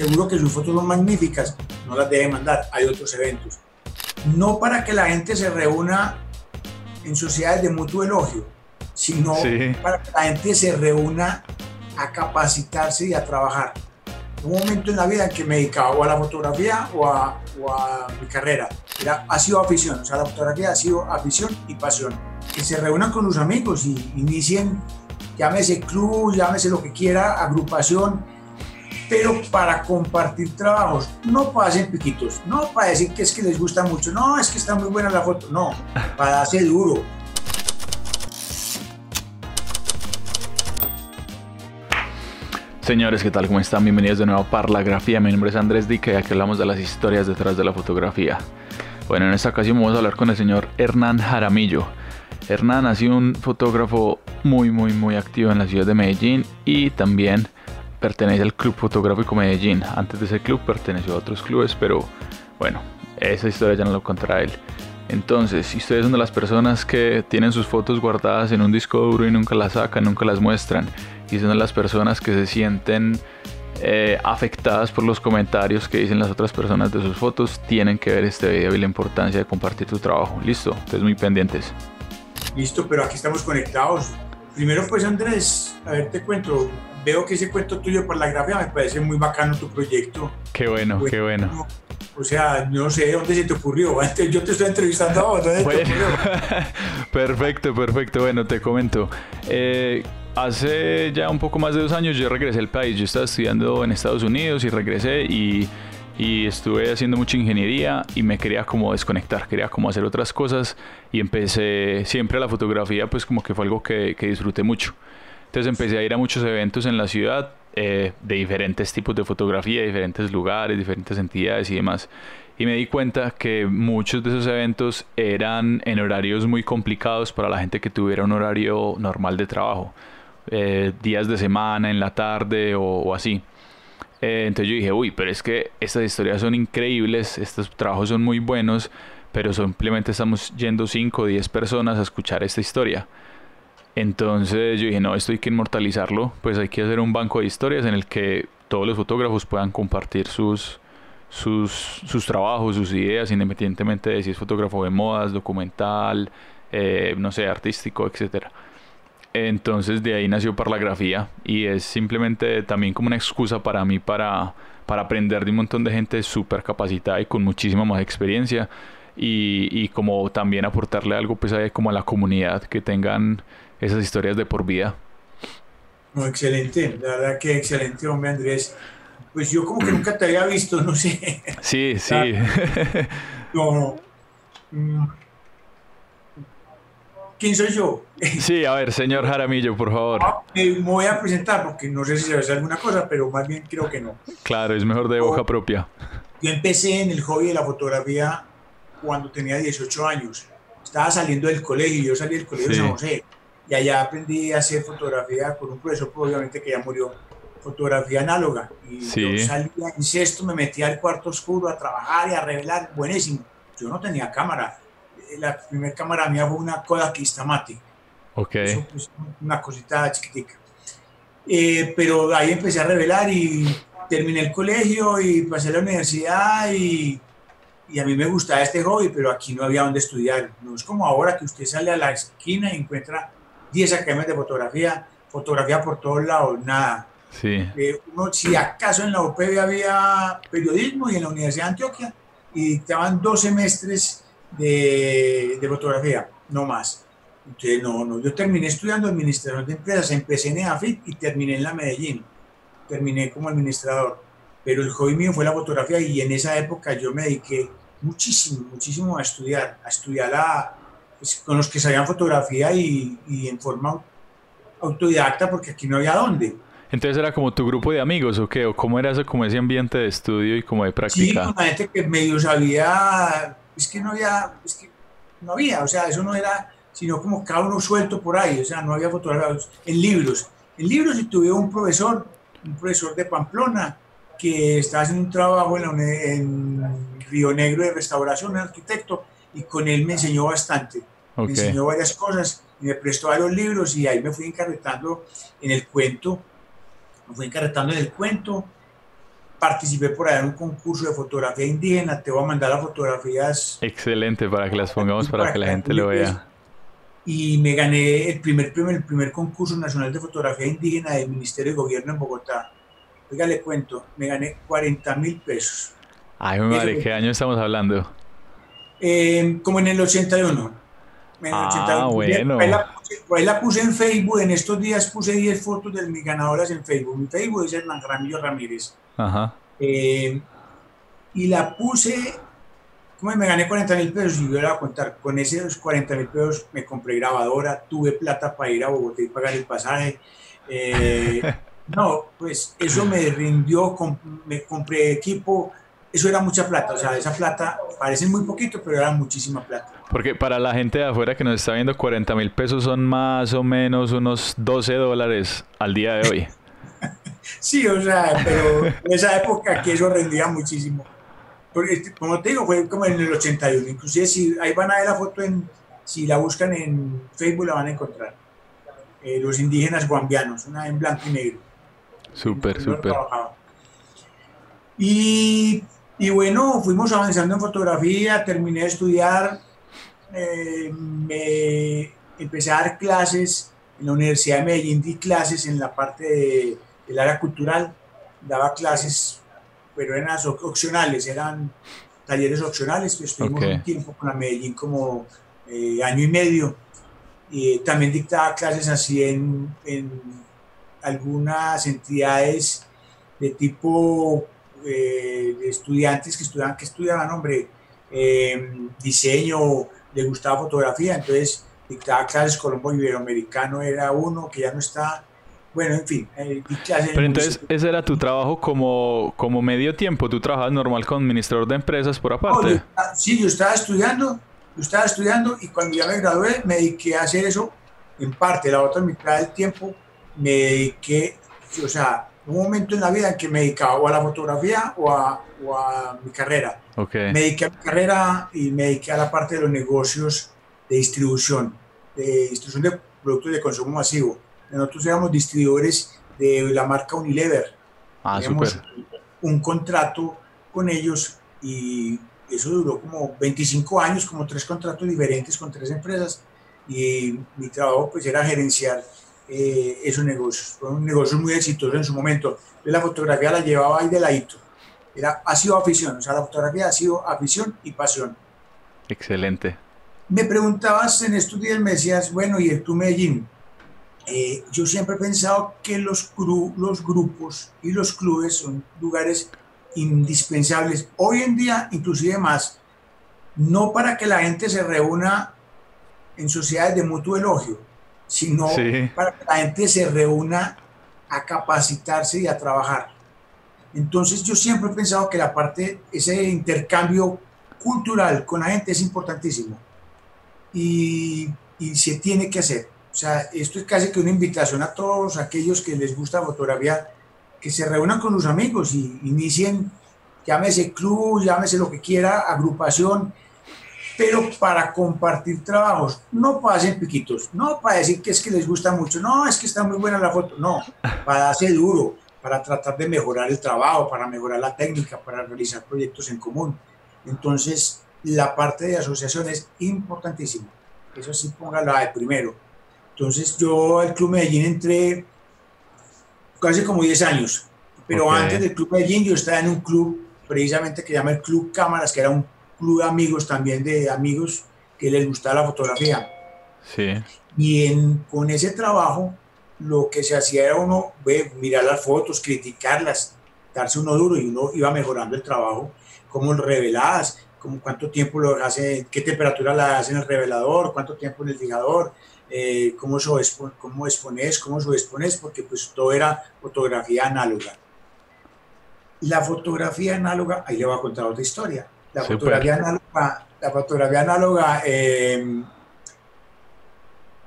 seguro que sus fotos son magníficas, no las debe mandar, hay otros eventos. No para que la gente se reúna en sociedades de mutuo elogio, sino para que la gente se reúna a capacitarse y a trabajar. Un momento en la vida en que me dedicaba o a la fotografía o a, mi carrera. Era, ha sido afición, o sea, la fotografía ha sido afición y pasión. Que se reúnan con los amigos y inicien, llámese club, llámese lo que quiera, agrupación, pero para compartir trabajos, no para hacer piquitos, no para decir que es que les gusta mucho, no, es que está muy buena la foto, no, para hacer duro, Señores, ¿qué tal? ¿Cómo están? Bienvenidos de nuevo a Parlagrafía. Mi nombre es Andrés Dica y aquí hablamos de las historias detrás de la fotografía. Bueno, en esta ocasión vamos a hablar con el señor Hernán Jaramillo. Hernán ha sido un fotógrafo muy, muy, muy activo en la ciudad de Medellín y también pertenece al Club Fotográfico Medellín. Antes de ese club perteneció a otros clubes, pero bueno, esa historia ya no lo contará él. Entonces, si ustedes son de las personas que tienen sus fotos guardadas en un disco duro y nunca las sacan, nunca las muestran, y son de las personas que se sienten eh, afectadas por los comentarios que dicen las otras personas de sus fotos, tienen que ver este video y la importancia de compartir tu trabajo. Listo, entonces muy pendientes. Listo, pero aquí estamos conectados. Primero pues Andrés, a ver te cuento, veo que ese cuento tuyo por la grafía me parece muy bacano tu proyecto. Qué bueno, qué bueno. O sea, no sé dónde se te ocurrió. Yo te estoy entrevistando ahora. ¿dónde te ocurrió? perfecto, perfecto. Bueno, te comento. Eh, hace ya un poco más de dos años yo regresé al país. Yo estaba estudiando en Estados Unidos y regresé y, y, estuve haciendo mucha ingeniería y me quería como desconectar, quería como hacer otras cosas y empecé siempre la fotografía pues como que fue algo que, que disfruté mucho. Entonces empecé a ir a muchos eventos en la ciudad eh, de diferentes tipos de fotografía, diferentes lugares, diferentes entidades y demás. Y me di cuenta que muchos de esos eventos eran en horarios muy complicados para la gente que tuviera un horario normal de trabajo. Eh, días de semana, en la tarde o, así. Eh, entonces yo dije, uy, pero es que estas historias son increíbles, estos trabajos son muy buenos, pero simplemente estamos yendo 5 o 10 personas a escuchar esta historia. Entonces yo dije, no, esto hay que inmortalizarlo, pues hay que hacer un banco de historias en el que todos los fotógrafos puedan compartir sus, sus, sus trabajos, sus ideas, independientemente de si es fotógrafo de modas, documental, eh, no sé, artístico, etcétera. Entonces de ahí nació Parlagrafía y es simplemente también como una excusa para mí para, para aprender de un montón de gente súper capacitada y con muchísima más experiencia y, y, como también aportarle algo pues a, como a la comunidad que tengan esas historias de por vida. No, excelente, la verdad que excelente, hombre Andrés. Pues yo como que nunca te había visto, no sé. Sí, sí. No, no. Mm. ¿Quién soy yo? Sí, a ver, señor Jaramillo, por favor. Ah, me voy a presentar porque no sé si se va a hacer alguna cosa, pero más bien creo que no. Claro, es mejor de hoja propia. Yo empecé en el hobby de la fotografía cuando tenía 18 años. Estaba saliendo del colegio, yo salí del colegio de San José y allá aprendí a hacer fotografía con un profesor, pues, obviamente que ya murió, fotografía análoga. Y yo salía en sexto, me metía al cuarto oscuro a trabajar y a revelar, buenísimo. Yo no tenía cámara. La primera cámara mía fue una Kodak Instamatic. Ok. Pues, una cosita chiquitica. Eh, pero ahí empecé a revelar y terminé el colegio y pasé a la universidad y, y, a mí me gustaba este hobby, pero aquí no había donde estudiar. No es como ahora que usted sale a la esquina y encuentra 10 academias de fotografía, fotografía por todos lados, nada. Sí. Eh, uno, si acaso en la UPB había periodismo y en la Universidad de Antioquia, y dictaban dos semestres de, de fotografía, no más. Entonces, no, no, yo terminé estudiando administración de empresas, empecé en EAFIT y terminé en la Medellín. Terminé como administrador. Pero el hobby mío fue la fotografía y en esa época yo me dediqué muchísimo, muchísimo a estudiar, a estudiar la, pues, con los que sabían fotografía y, y, en forma autodidacta porque aquí no había dónde. Entonces era como tu grupo de amigos o qué, o cómo era eso, como ese ambiente de estudio y como de práctica. Sí, una gente que medio sabía, es que no había, es que no había, o sea, eso no era, sino como cada uno suelto por ahí, o sea, no había fotografías en libros. En libros y tuve un profesor, un profesor de Pamplona, que estaba haciendo un trabajo en, en Río Negro de restauración, un arquitecto, y con él me enseñó bastante. Me enseñó varias cosas y me prestó varios libros y ahí me fui encarretando en el cuento. Me fui encarretando en el cuento participé por allá en un concurso de fotografía indígena, te voy a mandar las fotografías. Excelente, para que las pongamos para, que la gente lo vea. Y me gané el primer premio, el primer concurso nacional de fotografía indígena del Ministerio de Gobierno en Bogotá. Oiga, le cuento, me gané 40 mil pesos. Ay, madre, ¿qué año estamos hablando? Eh, como en el 81. ah, bueno. Por ahí, la puse, en Facebook, en estos días puse 10 fotos de mis ganadoras en Facebook. Mi Facebook es Hernán Ramiro Ramírez. Ajá. Eh, y la puse, como me gané 40 mil pesos y yo le voy a contar, con esos 40 mil pesos me compré grabadora, tuve plata para ir a Bogotá y pagar el pasaje. Eh, no, pues eso me rindió, me compré equipo, eso era mucha plata, o sea, esa plata parece muy poquito, pero era muchísima plata. Porque para la gente de afuera que nos está viendo, 40 mil pesos son más o menos unos 12 dólares al día de hoy. sí, o sea, pero en esa época que eso rendía muchísimo. Porque, como te digo, fue como en el 81. Inclusive si ahí van a ver la foto, en, si la buscan en Facebook la van a encontrar. Eh, los indígenas guambianos, una en blanco y negro. Súper, súper. Y y bueno, fuimos avanzando en fotografía, terminé de estudiar, eh, me empecé a dar clases en la Universidad de Medellín, di clases en la parte del área cultural, daba clases, pero eran opcionales, eran talleres opcionales, que estuvimos un tiempo con la Medellín como eh, año y medio. Y también dictaba clases así en, en algunas entidades de tipo eh, estudiantes que estudiaban, que estudiaban, hombre, eh, diseño, le gustaba fotografía, entonces dictaba clases Colombo Iberoamericano era uno que ya no está, bueno, en fin. Eh, Pero entonces ese era tu trabajo como, como medio tiempo, tú trabajabas normal con administrador de empresas por aparte. sí, yo estaba estudiando, yo estaba estudiando y cuando ya me gradué me dediqué a hacer eso en parte, la otra mitad del tiempo me dediqué, o sea, un momento en la vida en que me dedicaba o a la fotografía o a, o a mi carrera. Okay. Me dediqué a mi carrera y me dediqué a la parte de los negocios de distribución, de distribución de productos de consumo masivo. Nosotros éramos distribuidores de la marca Unilever. Ah, Teníamos un contrato con ellos y eso duró como 25 años, como tres contratos diferentes con tres empresas y mi trabajo pues era gerenciar eh, esos negocios. Fue un negocio muy exitoso en su momento. Yo la fotografía la llevaba ahí de ladito. Era, ha sido afición, o sea, la fotografía ha sido afición y pasión. Excelente. Me preguntabas en estos días, me decías, bueno, ¿y el Club Medellín? Eh, yo siempre he pensado que los, los grupos y los clubes son lugares indispensables. Hoy en día, inclusive más, no para que la gente se reúna en sociedades de mutuo elogio, sino para que la gente se reúna a capacitarse y a trabajar. Entonces yo siempre he pensado que la parte, ese intercambio cultural con la gente es importantísimo y, y se tiene que hacer. O sea, esto es casi que una invitación a todos aquellos que les gusta fotografía, que se reúnan con los amigos y inicien, llámese club, llámese lo que quiera, agrupación, pero para compartir trabajos, no para hacer piquitos, no para decir que es que les gusta mucho, no, es que está muy buena la foto, no, para hacer duro, para tratar de mejorar el trabajo, para mejorar la técnica, para realizar proyectos en común. Entonces, la parte de asociación es importantísima. Eso sí, póngalo de primero. Entonces, yo al Club Medellín entré casi como 10 años, pero antes del Club Medellín yo estaba en un club precisamente que se llama el Club Cámaras, que era un club de amigos también, de amigos que les gustaba la fotografía. Sí. Y en, con ese trabajo, lo que se hacía era uno ve, mirar las fotos, criticarlas, darse uno duro y uno iba mejorando el trabajo, cómo reveladas, como cuánto tiempo lo hace, qué temperatura la hace en el revelador, cuánto tiempo en el fijador, eh, cómo, cómo expones, cómo subexpones, porque pues todo era fotografía análoga. La fotografía análoga, ahí le voy a contar otra historia. La fotografía análoga, la fotografía análoga em,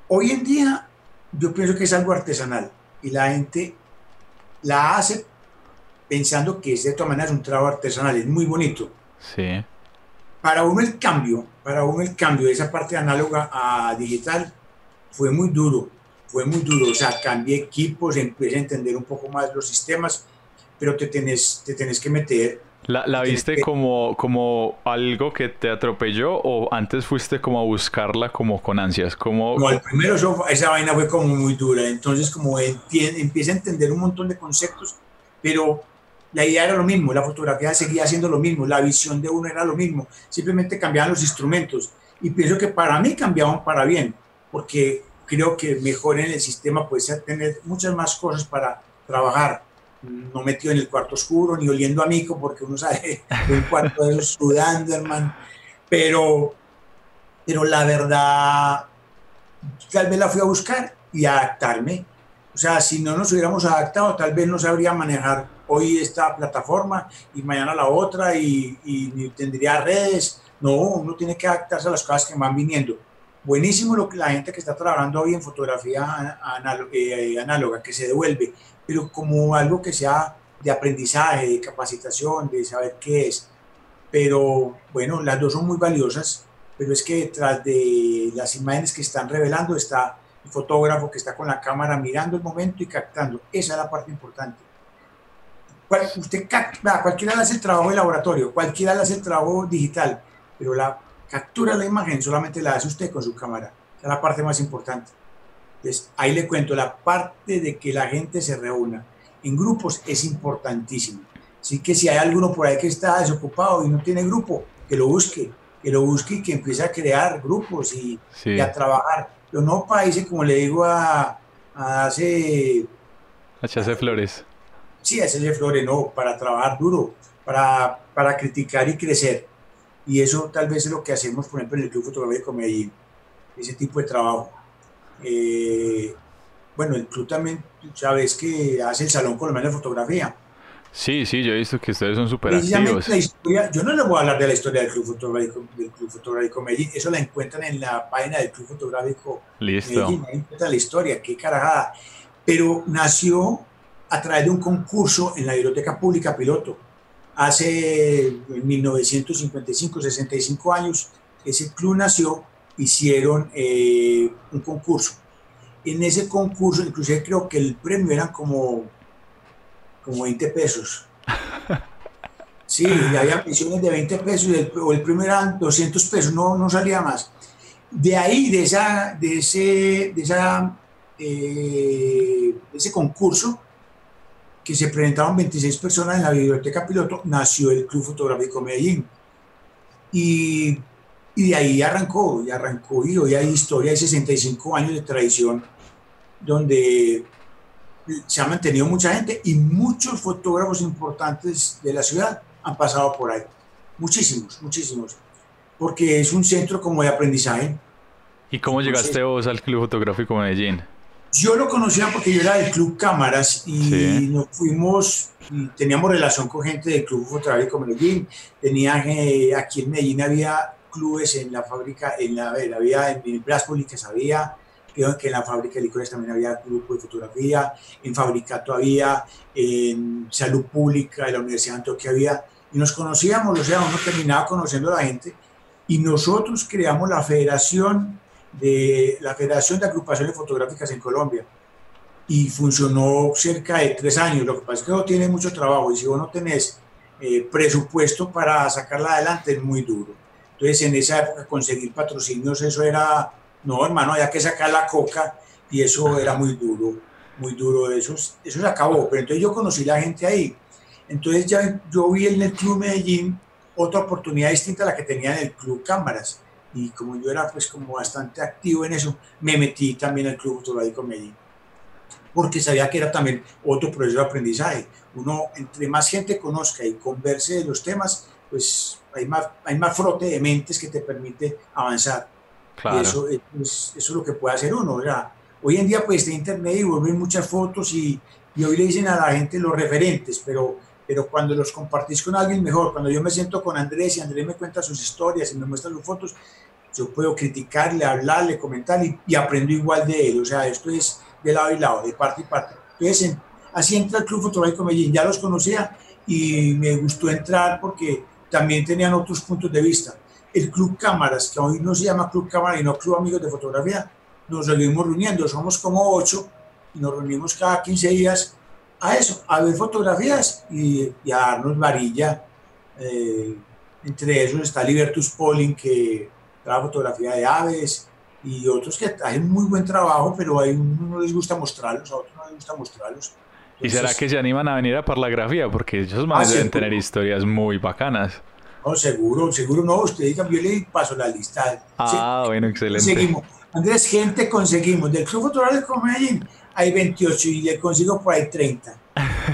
hoy en día yo pienso que es algo artesanal y la gente la hace pensando que es de todas maneras un trabajo artesanal, es muy bonito. Sí. Para uno el cambio, para uno el cambio de esa parte análoga a digital fue muy duro, fue muy duro, o sea, cambié equipos, empecé a entender un poco más los sistemas, pero te tenés, te tenés que meter. ¿La, la viste como, como algo que te atropelló o antes fuiste como a buscarla como con ansias? Como, no, el primero esa vaina fue como muy dura, entonces como empieza a entender un montón de conceptos, pero la idea era lo mismo, la fotografía seguía siendo lo mismo, la visión de uno era lo mismo, simplemente cambiaban los instrumentos. Y pienso que para mí cambiaban para bien, porque creo que mejor en el sistema puede tener muchas más cosas para trabajar, no metido en el cuarto oscuro ni oliendo a mico, porque uno sabe, el cuarto de sudando, hermano, pero, pero la verdad, tal vez la fui a buscar y adaptarme. O sea, si no nos hubiéramos adaptado, tal vez no sabría manejar hoy esta plataforma y mañana la otra y, y tendría redes. No, uno tiene que adaptarse a las cosas que van viniendo. Buenísimo lo que la gente que está trabajando hoy en fotografía eh, análoga, que se devuelve, pero como algo que sea de aprendizaje, de capacitación, de saber qué es. Pero bueno, las dos son muy valiosas, pero es que detrás de las imágenes que están revelando está el fotógrafo que está con la cámara mirando el momento y captando. Esa es la parte importante usted cualquiera hace el trabajo de laboratorio, cualquiera hace el trabajo digital, pero la captura la imagen solamente la hace usted con su cámara. Esa es la parte más importante. Entonces, ahí le cuento, la parte de que la gente se reúna en grupos es importantísimo. Así que si hay alguno por ahí que está desocupado y no tiene grupo, que lo busque, que lo busque y que empiece a crear grupos y, a trabajar. Pero no países, como le digo a, a hace... A Flores sí, hacerle flores, no, para trabajar duro, para, para criticar y crecer. Y eso tal vez es lo que hacemos, por ejemplo, en el Club Fotográfico Medellín, ese tipo de trabajo. Eh, bueno, el club también, sabes que hace el Salón Colombiano de Fotografía. Sí, sí, yo he visto que ustedes son súper activos. yo no les voy a hablar de la historia del Club Fotográfico, del Club Fotográfico Medellín, eso la encuentran en la página del Club Fotográfico Listo. Medellín, ahí encuentran la historia, qué carajada. Pero nació a través de un concurso en la Biblioteca Pública Piloto. Hace 1955, 65 años, ese club nació, hicieron eh, un concurso. En ese concurso, inclusive creo que el premio eran como, como 20 pesos. Sí, había pensiones de 20 pesos, el, o el premio eran 200 pesos, no, no salía más. De ahí, de, esa, de ese, de esa, eh, de ese concurso, que se presentaron 26 personas en la biblioteca piloto, nació el Club Fotográfico Medellín. Y, y de ahí arrancó, y arrancó, y hoy hay historia de 65 años de tradición, donde se ha mantenido mucha gente y muchos fotógrafos importantes de la ciudad han pasado por ahí. Muchísimos, muchísimos. Porque es un centro como de aprendizaje. ¿Y cómo llegaste vos al Club Fotográfico Medellín? Yo lo conocía porque yo era del Club Cámaras y nos fuimos, y teníamos relación con gente del Club Fotográfico Medellín. Tenía, eh, aquí en Medellín había clubes en la fábrica, en la, había en, en Públicas había, creo que en la fábrica de licores también había grupo de fotografía, en Fabricato había, en Salud Pública de la Universidad de Antioquia había, y nos conocíamos, o sea, uno terminaba conociendo a la gente, y nosotros creamos la Federación de la Federación de Agrupaciones Fotográficas en Colombia y funcionó cerca de tres años. Lo que pasa es que no tiene mucho trabajo y si vos no tenés eh, presupuesto para sacarla adelante es muy duro. Entonces en esa época conseguir patrocinios eso era, no hermano, había que sacar la coca y eso era muy duro, muy duro. Eso, eso se acabó, pero entonces yo conocí la gente ahí. Entonces ya yo vi en el Club Medellín otra oportunidad distinta a la que tenía en el Club Cámaras y como yo era pues como bastante activo en eso, me metí también al Club Fotográfico Medellín, porque sabía que era también otro proceso de aprendizaje. Uno, entre más gente conozca y converse de los temas, pues hay más, hay más frote de mentes que te permite avanzar. Claro. Y eso, eso es lo que puede hacer uno. ¿verdad? Hoy en día pues está internet y vuelven muchas fotos y, y hoy le dicen a la gente los referentes, pero pero cuando los compartís con alguien mejor, cuando yo me siento con Andrés y Andrés me cuenta sus historias y me muestra sus fotos, yo puedo criticarle, hablarle, comentarle y, aprendo igual de él. O sea, esto es de lado y lado, de parte y parte. Entonces, así entra el Club Fotográfico Medellín. Ya los conocía y me gustó entrar porque también tenían otros puntos de vista. El Club Cámaras, que hoy no se llama Club Cámara y no Club Amigos de Fotografía, nos seguimos reuniendo. Somos como ocho y nos reunimos cada 15 días a eso, a ver fotografías y, a darnos varilla. Eh, entre esos está Libertus Polling, que trae fotografía de aves, y otros que hacen muy buen trabajo, pero a uno no les gusta mostrarlos, a otros no les gusta mostrarlos. ¿Y será que se animan a venir a Parlagrafía? Porque ellos ah, deben tener historias muy bacanas. No, seguro, seguro no. Usted diga, yo le paso la lista. Ah, bueno, excelente. Seguimos. Andrés, gente conseguimos. Del Club Fotográfico Medellín hay 28 y le consigo por ahí 30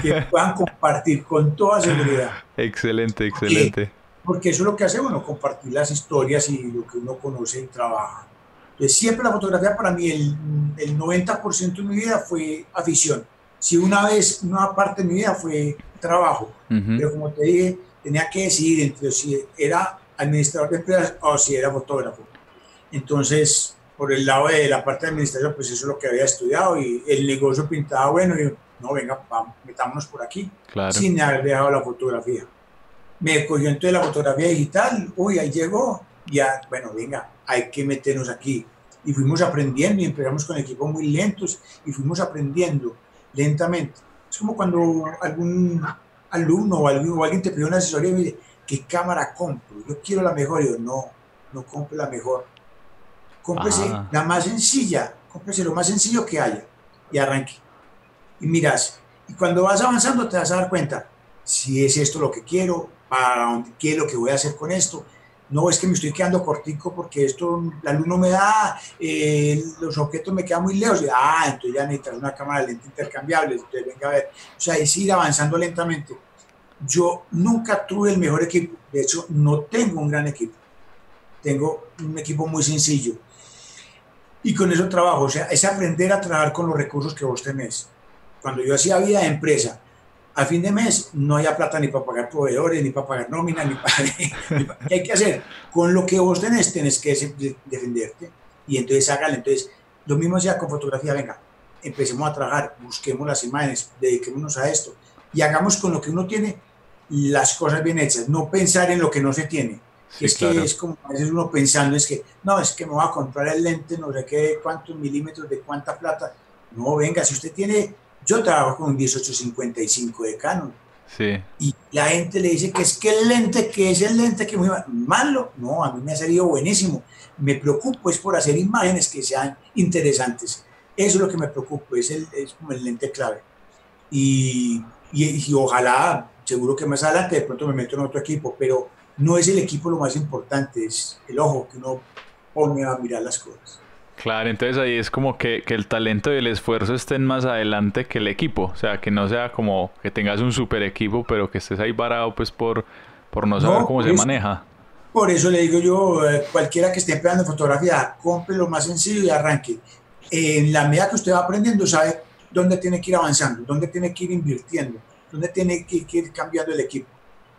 que puedan compartir con toda seguridad. Excelente, excelente. Porque, eso es lo que hace uno, compartir las historias y lo que uno conoce y trabaja. Entonces, siempre la fotografía para mí, el, el 90% de mi vida fue afición. Si una vez, una parte de mi vida fue trabajo, pero como te dije, tenía que decidir entre si era administrador de empresas o si era fotógrafo. Entonces, por el lado de la parte de administración, pues eso es lo que había estudiado y el negocio pintaba bueno. Y no, venga, vamos, metámonos por aquí, sin haber dejado la fotografía. Me cogió entonces la fotografía digital, uy, ahí llegó, ya, bueno, venga, hay que meternos aquí. Y fuimos aprendiendo y empezamos con equipos muy lentos y fuimos aprendiendo lentamente. Es como cuando algún alumno o, alguien te pide una asesoría y me dice, ¿qué cámara compro? Yo quiero la mejor. Y yo, no, no compre la mejor cómprese ah. la más sencilla, cómprese lo más sencillo que haya y arranque. Y miras, y cuando vas avanzando te vas a dar cuenta si es esto lo que quiero, para dónde, qué es lo que voy a hacer con esto. No es que me estoy quedando cortico porque esto, la luz no me da, eh, los objetos me quedan muy lejos. Y, ah, entonces ya necesitas una cámara de lente intercambiable. Entonces venga a ver. O sea, es ir avanzando lentamente. Yo nunca tuve el mejor equipo. De hecho, no tengo un gran equipo. Tengo un equipo muy sencillo y con eso trabajo. O sea, es aprender a trabajar con los recursos que vos tenés. Cuando yo hacía vida de empresa, a fin de mes no había plata ni para pagar proveedores, ni para pagar nómina, ni para... ¿Qué hay que hacer? Con lo que vos tenés, tenés que defenderte. Y entonces hágale. Entonces, lo mismo sea con fotografía. Venga, empecemos a trabajar, busquemos las imágenes, dediquémonos a esto. Y hagamos con lo que uno tiene las cosas bien hechas. No pensar en lo que no se tiene es que es como a veces uno pensando, es que no, es que me voy a comprar el lente, no sé qué, cuántos milímetros, de cuánta plata. No, venga, si usted tiene, yo trabajo con un 1855 de Canon. Sí. Y la gente le dice que es que el lente, que es el lente que es muy malo. No, a mí me ha salido buenísimo. Me preocupo es por hacer imágenes que sean interesantes. Eso es lo que me preocupo, es, el, es como el lente clave. Y, y, y ojalá, seguro que más adelante de pronto me meto en otro equipo, pero no es el equipo lo más importante, es el ojo que uno pone a mirar las cosas. Claro, entonces ahí es como que, el talento y el esfuerzo estén más adelante que el equipo, o sea, que no sea como que tengas un super equipo, pero que estés ahí parado pues por, por no saber cómo se maneja. Por eso le digo yo, eh, cualquiera que esté empleando fotografía, compre lo más sencillo y arranque. En la medida que usted va aprendiendo, sabe dónde tiene que ir avanzando, dónde tiene que ir invirtiendo, dónde tiene que ir cambiando el equipo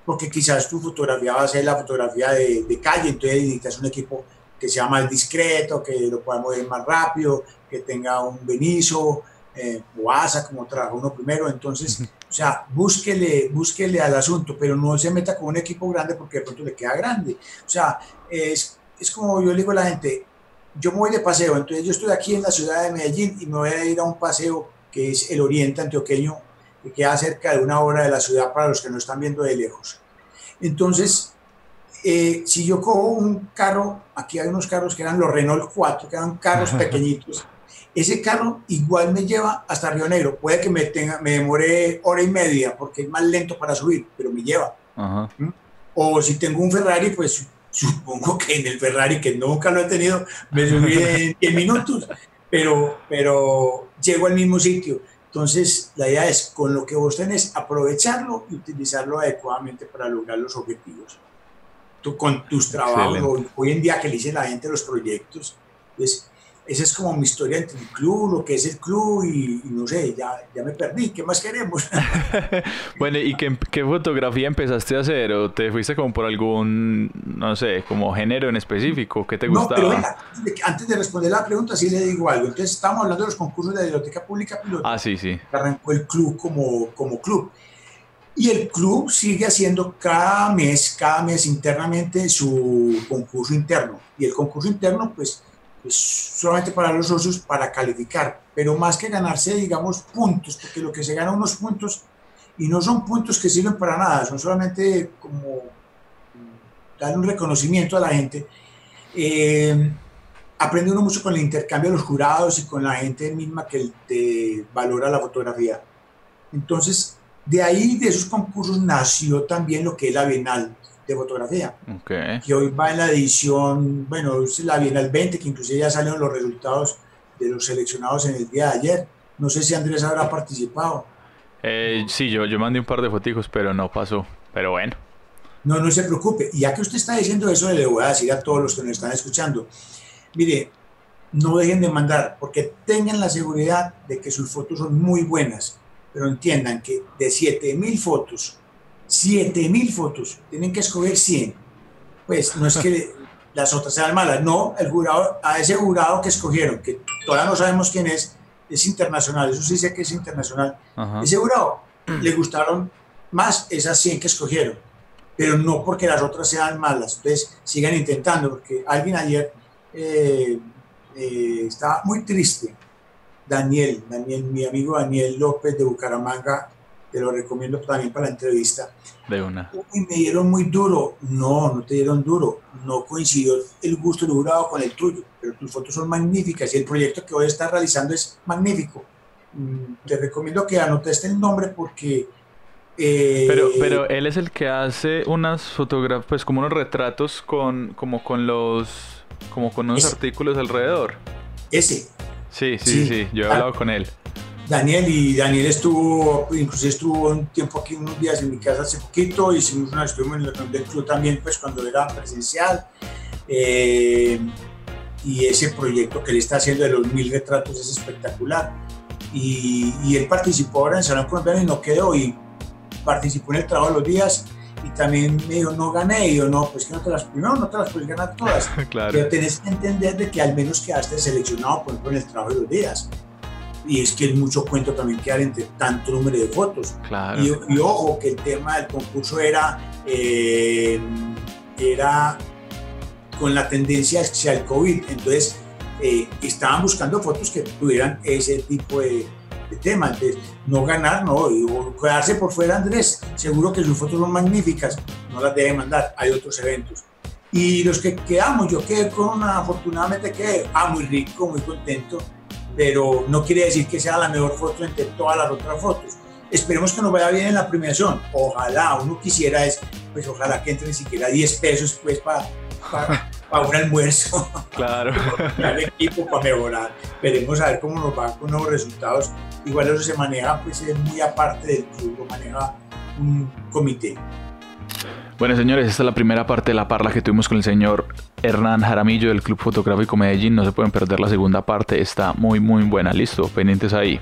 porque quizás tu fotografía va a ser la fotografía de, de calle, entonces necesitas un equipo que sea más discreto, que lo pueda mover más rápido, que tenga un Benizo, eh, o ASA, como trabaja uno primero. Entonces, o sea, búsquele, búsquele al asunto, pero no se meta con un equipo grande porque de pronto le queda grande. O sea, es, es como yo le digo a la gente, yo me voy de paseo, entonces yo estoy aquí en la ciudad de Medellín y me voy a ir a un paseo que es el Oriente Antioqueño que queda cerca de una hora de la ciudad para los que no están viendo de lejos. Entonces, eh, si yo cojo un carro, aquí hay unos carros que eran los Renault 4, que eran carros pequeñitos, ese carro igual me lleva hasta Río Negro. Puede que me, tenga, me demore hora y media porque es más lento para subir, pero me lleva. ¿Mm? O si tengo un Ferrari, pues supongo que en el Ferrari, que nunca lo he tenido, me subí en 10 minutos, pero, pero llego al mismo sitio. Entonces, la idea es, con lo que vos tenés, aprovecharlo y utilizarlo adecuadamente para lograr los objetivos. Tú, con tus trabajos, hoy en día que le dice la gente los proyectos, pues esa es como mi historia entre el club, lo que es el club y, no sé, ya, ya me perdí, ¿qué más queremos? bueno, ¿y qué, qué, fotografía empezaste a hacer? ¿O te fuiste como por algún, no sé, como género en específico? ¿Qué te gustaba? No, pero venga, antes de responder la pregunta, sí le digo algo. Entonces, estamos hablando de los concursos de la Biblioteca Pública Piloto. Ah, sí, sí. Arrancó el club como, como club. Y el club sigue haciendo cada mes, cada mes internamente su concurso interno. Y el concurso interno, pues, es solamente para los socios para calificar. pero más que ganarse, digamos, puntos, porque lo que se gana unos puntos, y no son puntos que sirven para nada, son solamente como dar un reconocimiento a la gente. Eh, aprende uno mucho con el intercambio de los jurados y con la gente misma que te valora la fotografía. Entonces, de ahí, de esos concursos, nació también lo que es la Bienal de Fotografía, que hoy va en la edición, bueno, es la Bienal 20, que inclusive ya salieron los resultados de los seleccionados en el día de ayer. No sé si Andrés habrá participado. Eh, sí, yo, yo mandé un par de fotos, pero no pasó. Pero bueno. No, no se preocupe. Y ya que usted está diciendo eso, le voy a decir a todos los que nos están escuchando. Mire, no dejen de mandar, porque tengan la seguridad de que sus fotos son muy buenas, pero entiendan que de 7000 fotos, 7000 fotos, tienen que escoger 100. Pues no es que las otras sean malas, no, el jurado, a ese jurado que escogieron, que todavía no sabemos quién es, es internacional, eso sí sé que es internacional. Ese jurado le gustaron más esas 100 que escogieron, pero no porque las otras sean malas. Entonces sigan intentando, porque alguien ayer eh, eh, estaba muy triste. Daniel, Daniel, mi amigo Daniel López de Bucaramanga, te lo recomiendo también para la entrevista. De una. Uy, me dieron muy duro. No, no te dieron duro. No coincidió el gusto del jurado con el tuyo, pero tus fotos son magníficas y el proyecto que hoy estás realizando es magnífico. Mm, te recomiendo que anotes el nombre porque... Eh, pero, pero él es el que hace unas fotografías, pues como unos retratos con, como con los como con unos artículos alrededor. Ese. Sí, sí, sí, yo he ah. hablado con él. Daniel y Daniel estuvo, inclusive estuvo un tiempo aquí, unos días en mi casa hace poquito, hicimos una, estuvimos en el del club también, pues cuando era presencial. Eh, y ese proyecto que él está haciendo de los mil retratos es espectacular. Y, y él participó ahora en Salón Colombiano y no quedó, y participó en el trabajo de los días y también me dijo, no gané, y yo, no, pues que no te las, primero no te las puedes ganar todas, claro. pero tenés que entender de que al menos quedaste seleccionado, por ejemplo, en el trabajo de los días. Y es que es mucho cuento también quedar entre tanto número de fotos. Claro. Y, ojo, que el tema del concurso era, eh, era con la tendencia hacia el COVID, entonces eh, estaban buscando fotos que tuvieran ese tipo de, tema. Entonces, no ganar, no, y quedarse por fuera, Andrés, seguro que sus fotos son magníficas, no las debe mandar, hay otros eventos. Y los que quedamos, yo quedé con una, afortunadamente quedé, ah, muy rico, muy contento, pero no quiere decir que sea la mejor foto entre todas las otras fotos. Esperemos que nos vaya bien en la premiación. Ojalá, uno quisiera es, pues ojalá que entre ni siquiera 10 pesos pues para para un almuerzo. Claro. para el equipo, para mejorar. Veremos a ver cómo nos va con nuevos resultados. Igual eso se maneja, pues es muy aparte del club, lo maneja un comité. Bueno, señores, esta es la primera parte de la parla que tuvimos con el señor Hernán Jaramillo del Club Fotográfico Medellín. No se pueden perder la segunda parte, está muy, muy buena. Listo, pendientes ahí.